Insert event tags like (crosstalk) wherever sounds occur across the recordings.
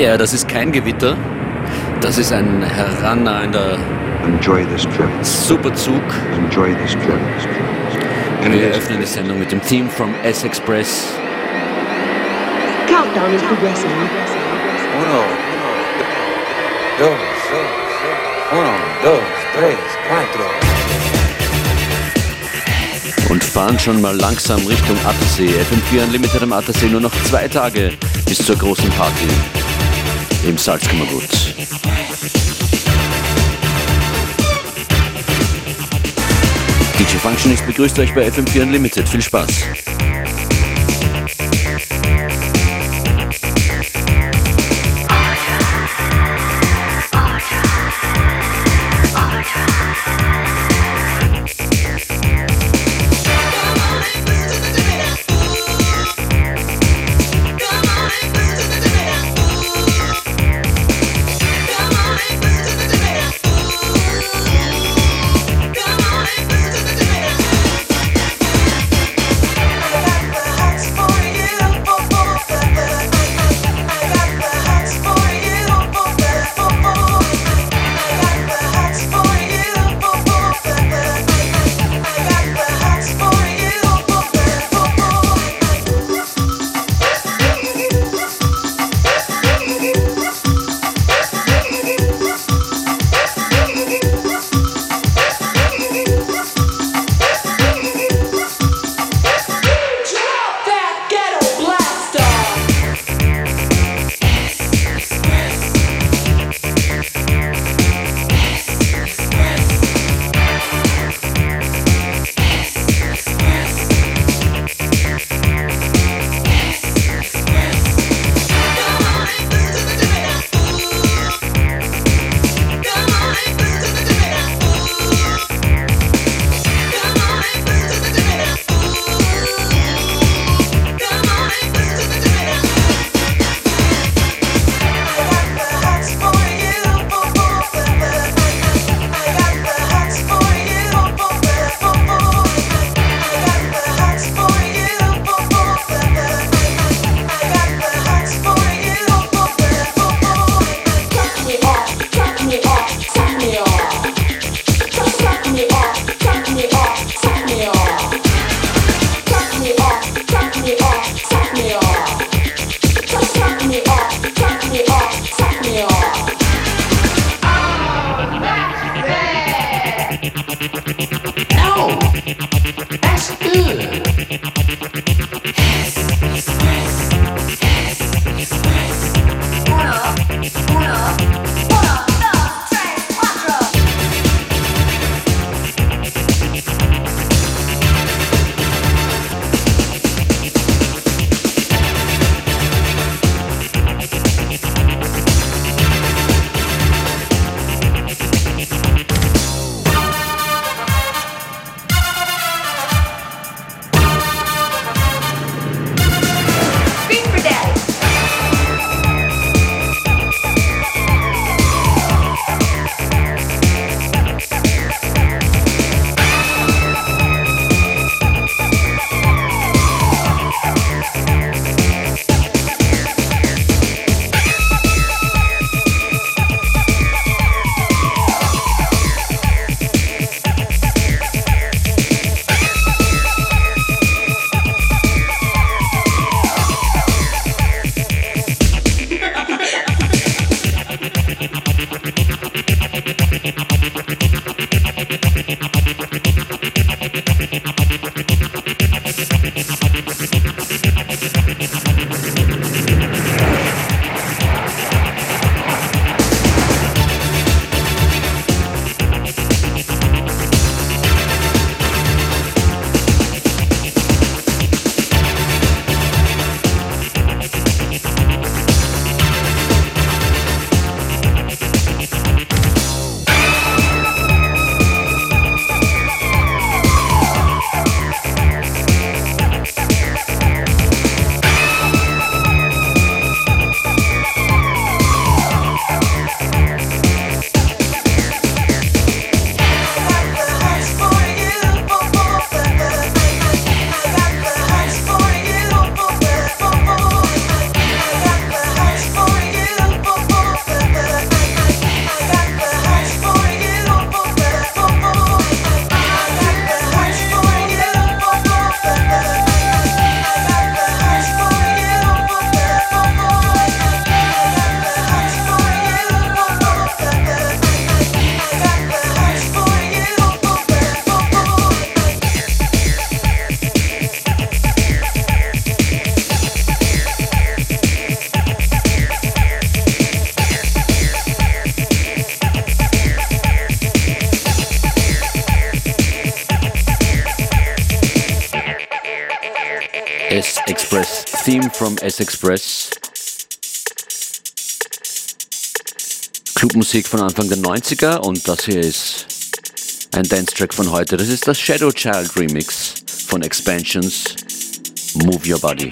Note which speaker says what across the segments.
Speaker 1: Ja, yeah, das ist kein Gewitter. Das ist ein herannahender
Speaker 2: Enjoy this trip.
Speaker 1: Superzug.
Speaker 2: Enjoy this trip.
Speaker 1: And Wir eröffnen die Sendung mit dem Theme from S-Express.
Speaker 3: Countdown is progressing.
Speaker 4: Uno, dos, uno, dos, tres, cuatro.
Speaker 1: Und fahren schon mal langsam Richtung Attersee. FM4 Unlimited am Attersee nur noch zwei Tage bis zur großen Party im Salzkammergut. DJ Functionist begrüßt euch bei FM4 Unlimited. Viel Spaß! Theme from S Express. Clubmusik von Anfang der 90er und das hier ist ein Dance-Track von heute. Das ist das Shadow Child Remix von Expansions Move Your Body.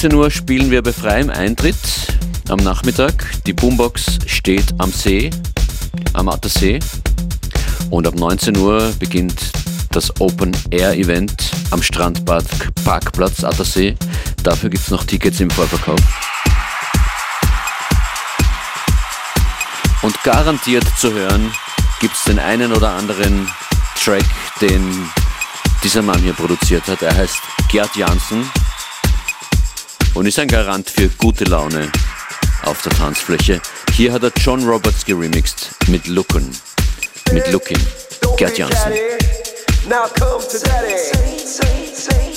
Speaker 5: 14 Uhr spielen wir bei freiem Eintritt am Nachmittag. Die Boombox steht am See, am Attersee. Und ab 19 Uhr beginnt das Open Air Event am Strandbad Parkplatz Attersee. Dafür gibt es noch Tickets im Vorverkauf. Und garantiert zu hören gibt es den einen oder anderen Track, den dieser Mann hier produziert hat. Er heißt Gerd Janssen und ist ein Garant für gute Laune auf der Tanzfläche. Hier hat er John Roberts geremixed mit Lookin'. Mit Looking. Gerd Janssen. Now come to daddy.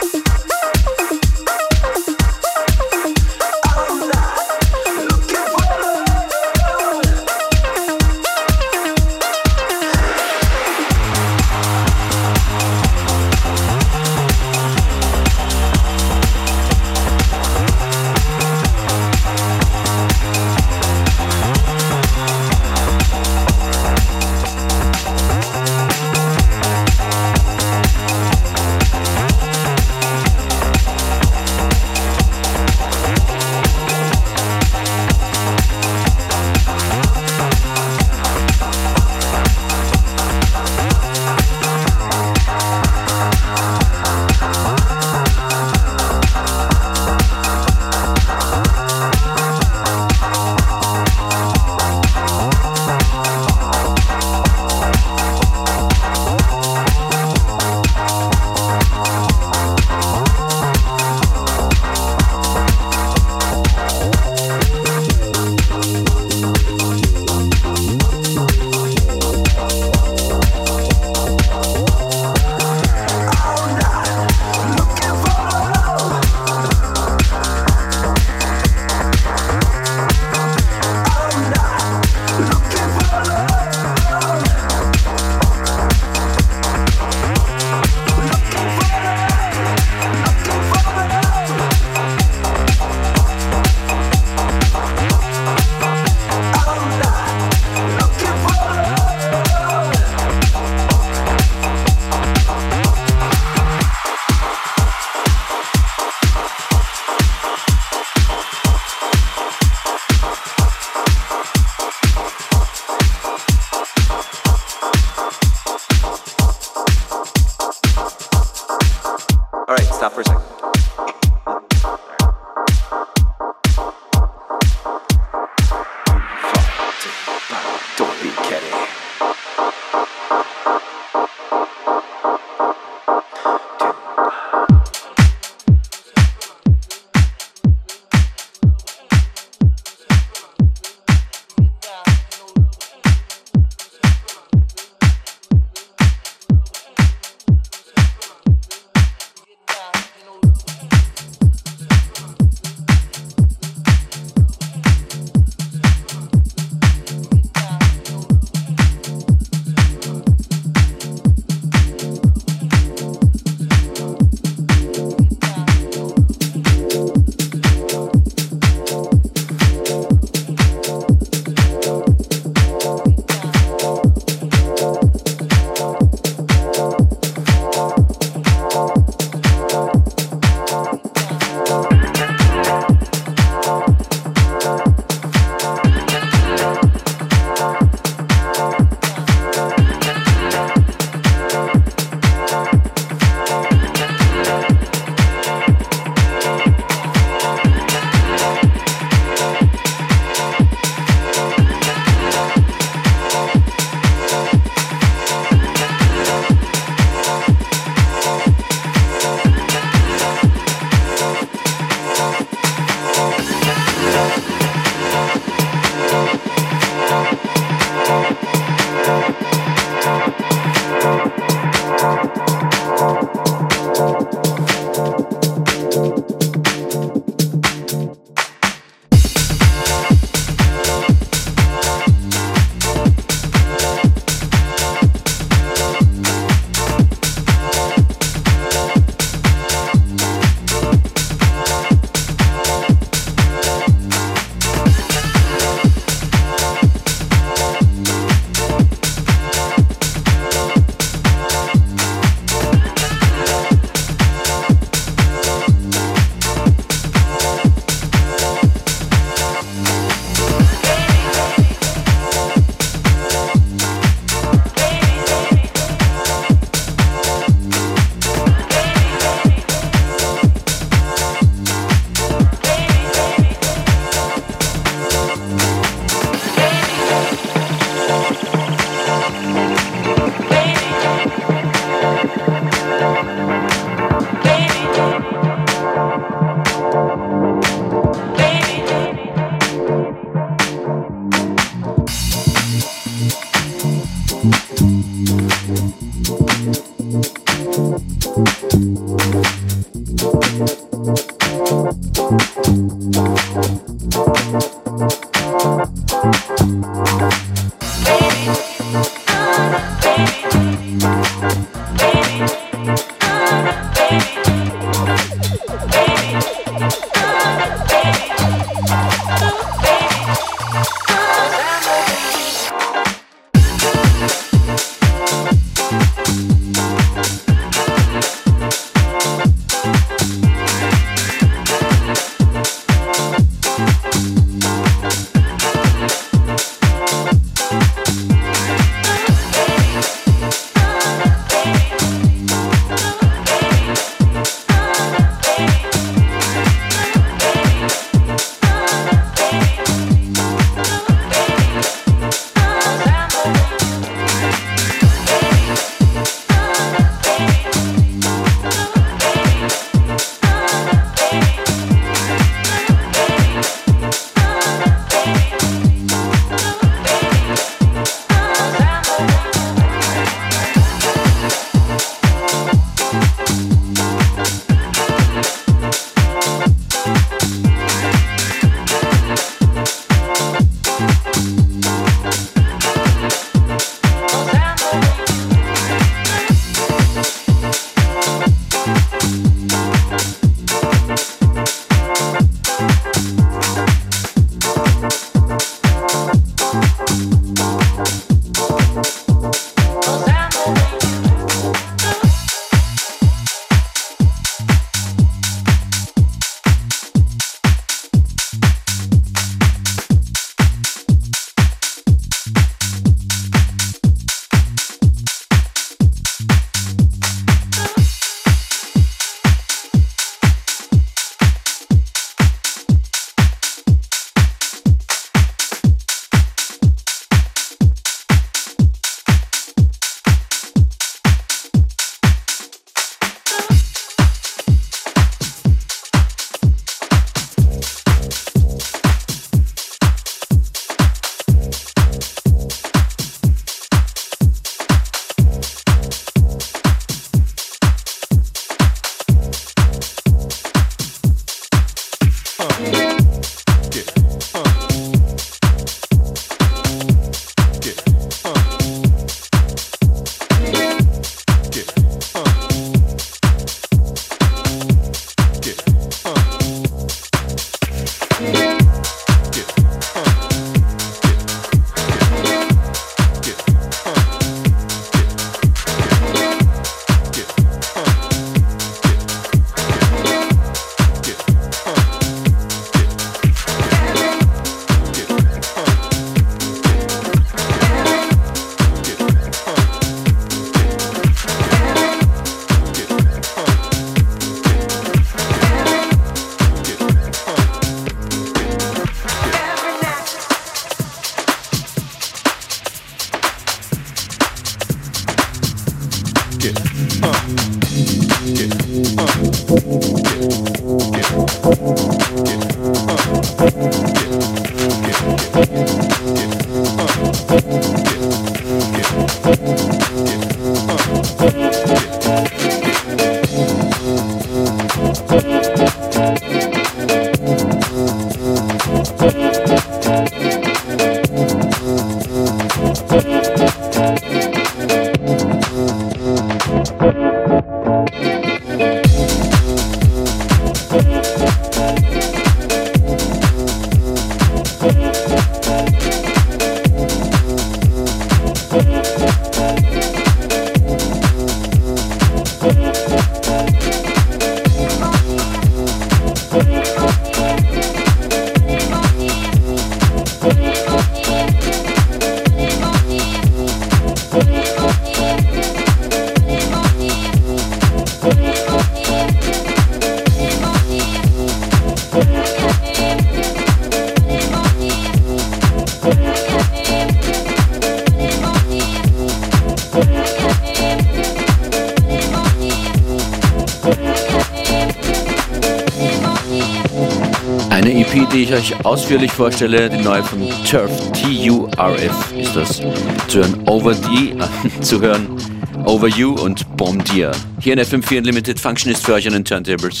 Speaker 1: Euch ausführlich vorstelle, die neue von Turf, T-U-R-F ist das, zu hören Over D, (laughs) zu hören Over You und Bombardier. Hier in FM4 Unlimited Functionist für euch an den Turntables.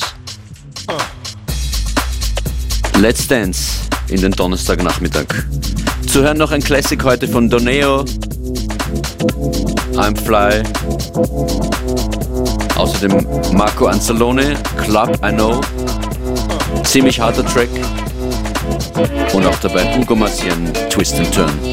Speaker 1: Let's Dance in den Donnerstagnachmittag. Zu hören noch ein Classic heute von Doneo, I'm Fly. Außerdem Marco Anzalone, Club I Know. Ziemlich harter Track. Und auch dabei Hugo Massian, Twist and Turn.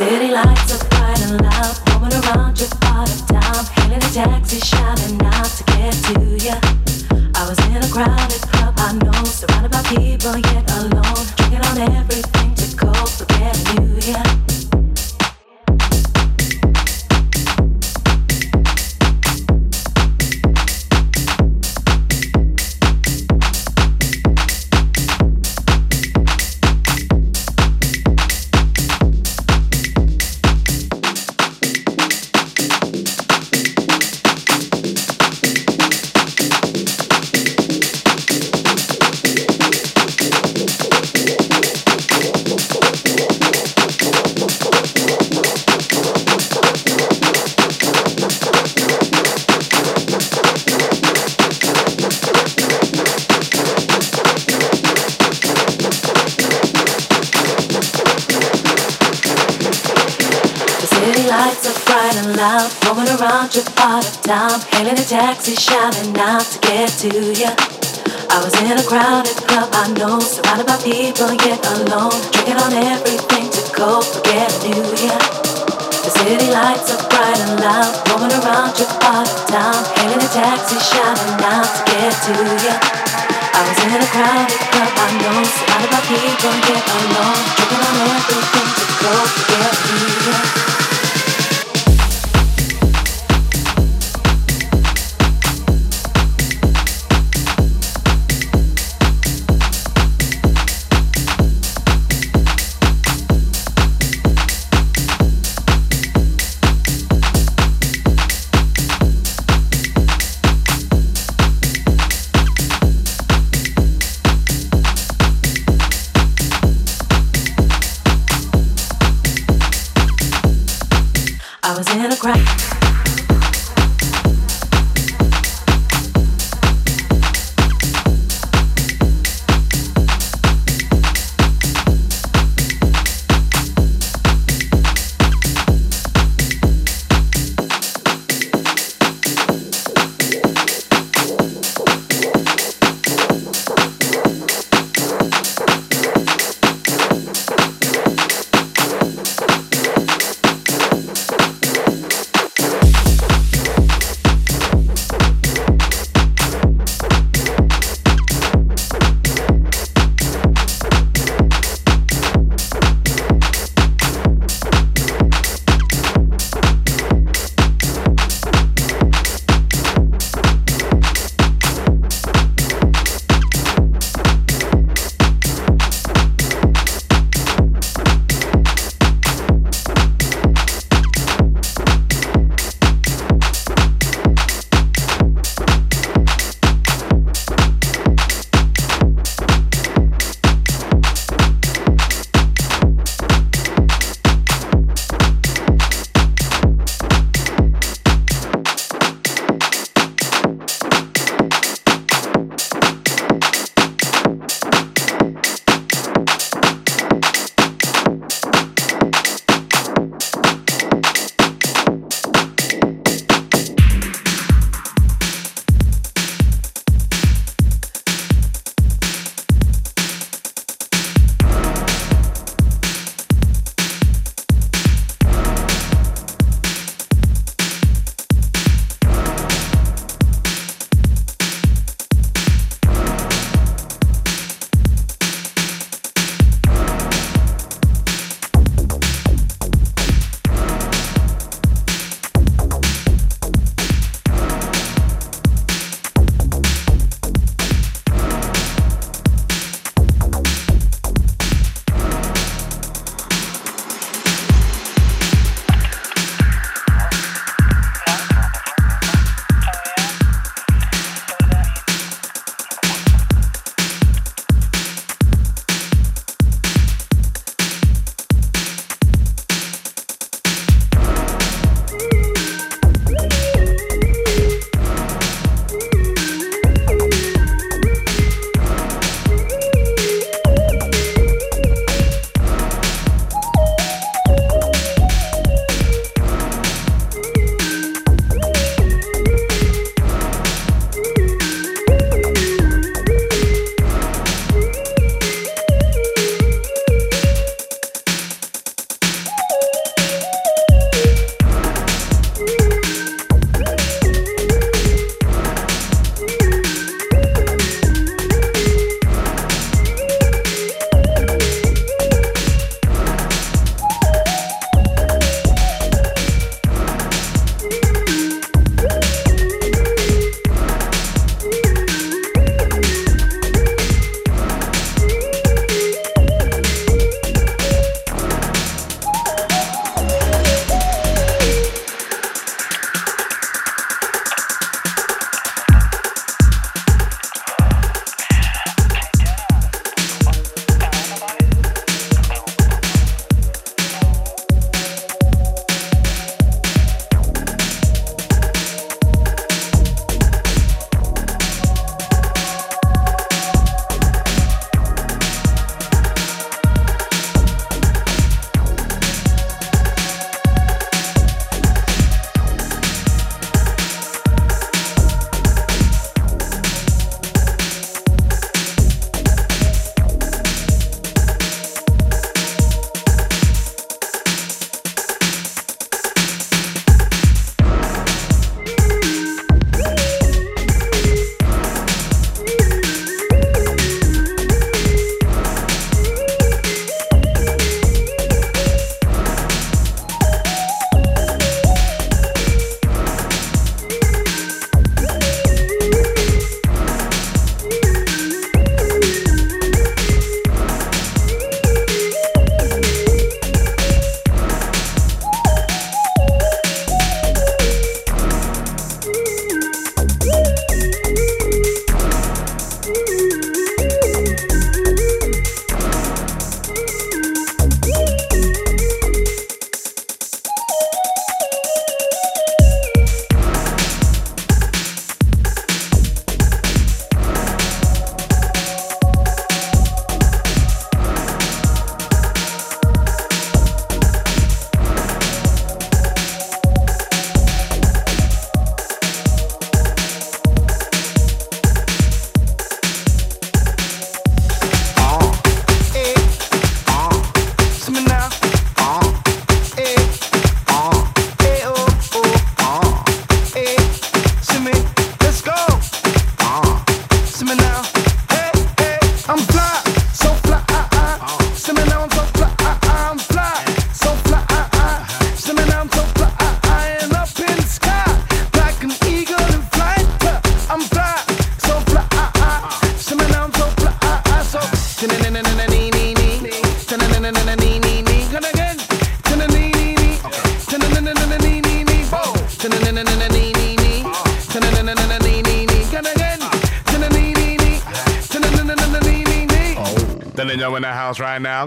Speaker 3: City lights are bright and loud, roaming around your part of town. Hailing a taxi, shouting out to get to ya. I was in a crowded club, I know, surrounded by people, yet alone, drinking on everything.
Speaker 6: sexy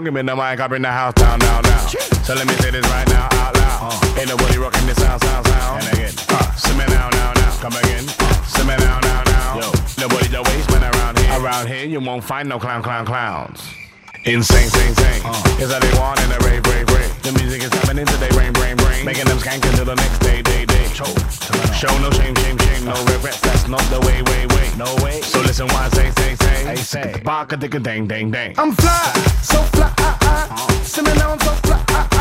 Speaker 6: right. Give me the mic, I bring the house down, down, down. So let me say this right now, out loud. Uh. Ain't nobody rocking this sound, sound, sound. And again, uh, see me now, now, now. Come again, uh, see me now, now, now. Yo, nobody the waste man around here. Around here, you won't find no clown, clown, clowns. Insane, sing, sing. Uh. Is that they want in a rave, rave, rave. The music is happening today, brain, brain, brain. Making them skank until the next day, day, day. Show, Show no shame, shame, shame, no regrets. That's not the way, way, way. No way. So listen what I say, say, they say. Baka dicka dang dang dang.
Speaker 7: I'm fly, so fly, I, I. Uh-huh. So fly,
Speaker 8: ah,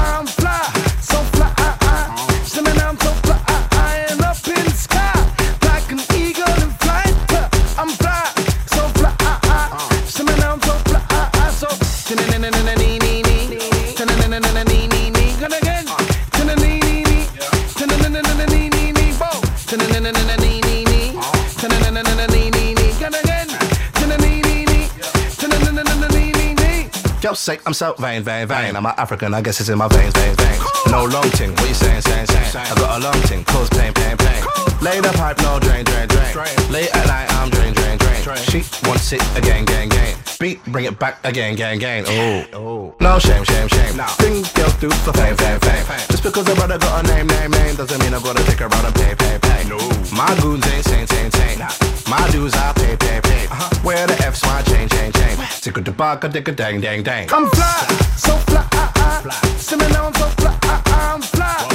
Speaker 8: Say I'm so vain, vain, vain. I'm an African, I guess it's in my veins, veins, veins. No long ting, what you saying, saying, saying? I got a long ting, cause pain, pain, pain. Lay the pipe, no drain, drain, drain. Late at night, I'm drain, drain, drain. She wants it again, gang, gang. Beat, bring it back again, gang, gang. Oh, oh. no shame, shame, shame. Things girls do for fame, fame, fame. Just because a brother got a name, name, name, doesn't mean I gotta take her out and pay, pay, pay. No, my goons ain't sane, sane, sane. My dues I pay, pay, pay. Uh-huh. Where the F's my chain, chain, chain. Tick a da baka, dick a dang, dang, dang.
Speaker 7: I'm fly, so fly, uh, uh. See me now, I'm so fly, uh. I'm fly, so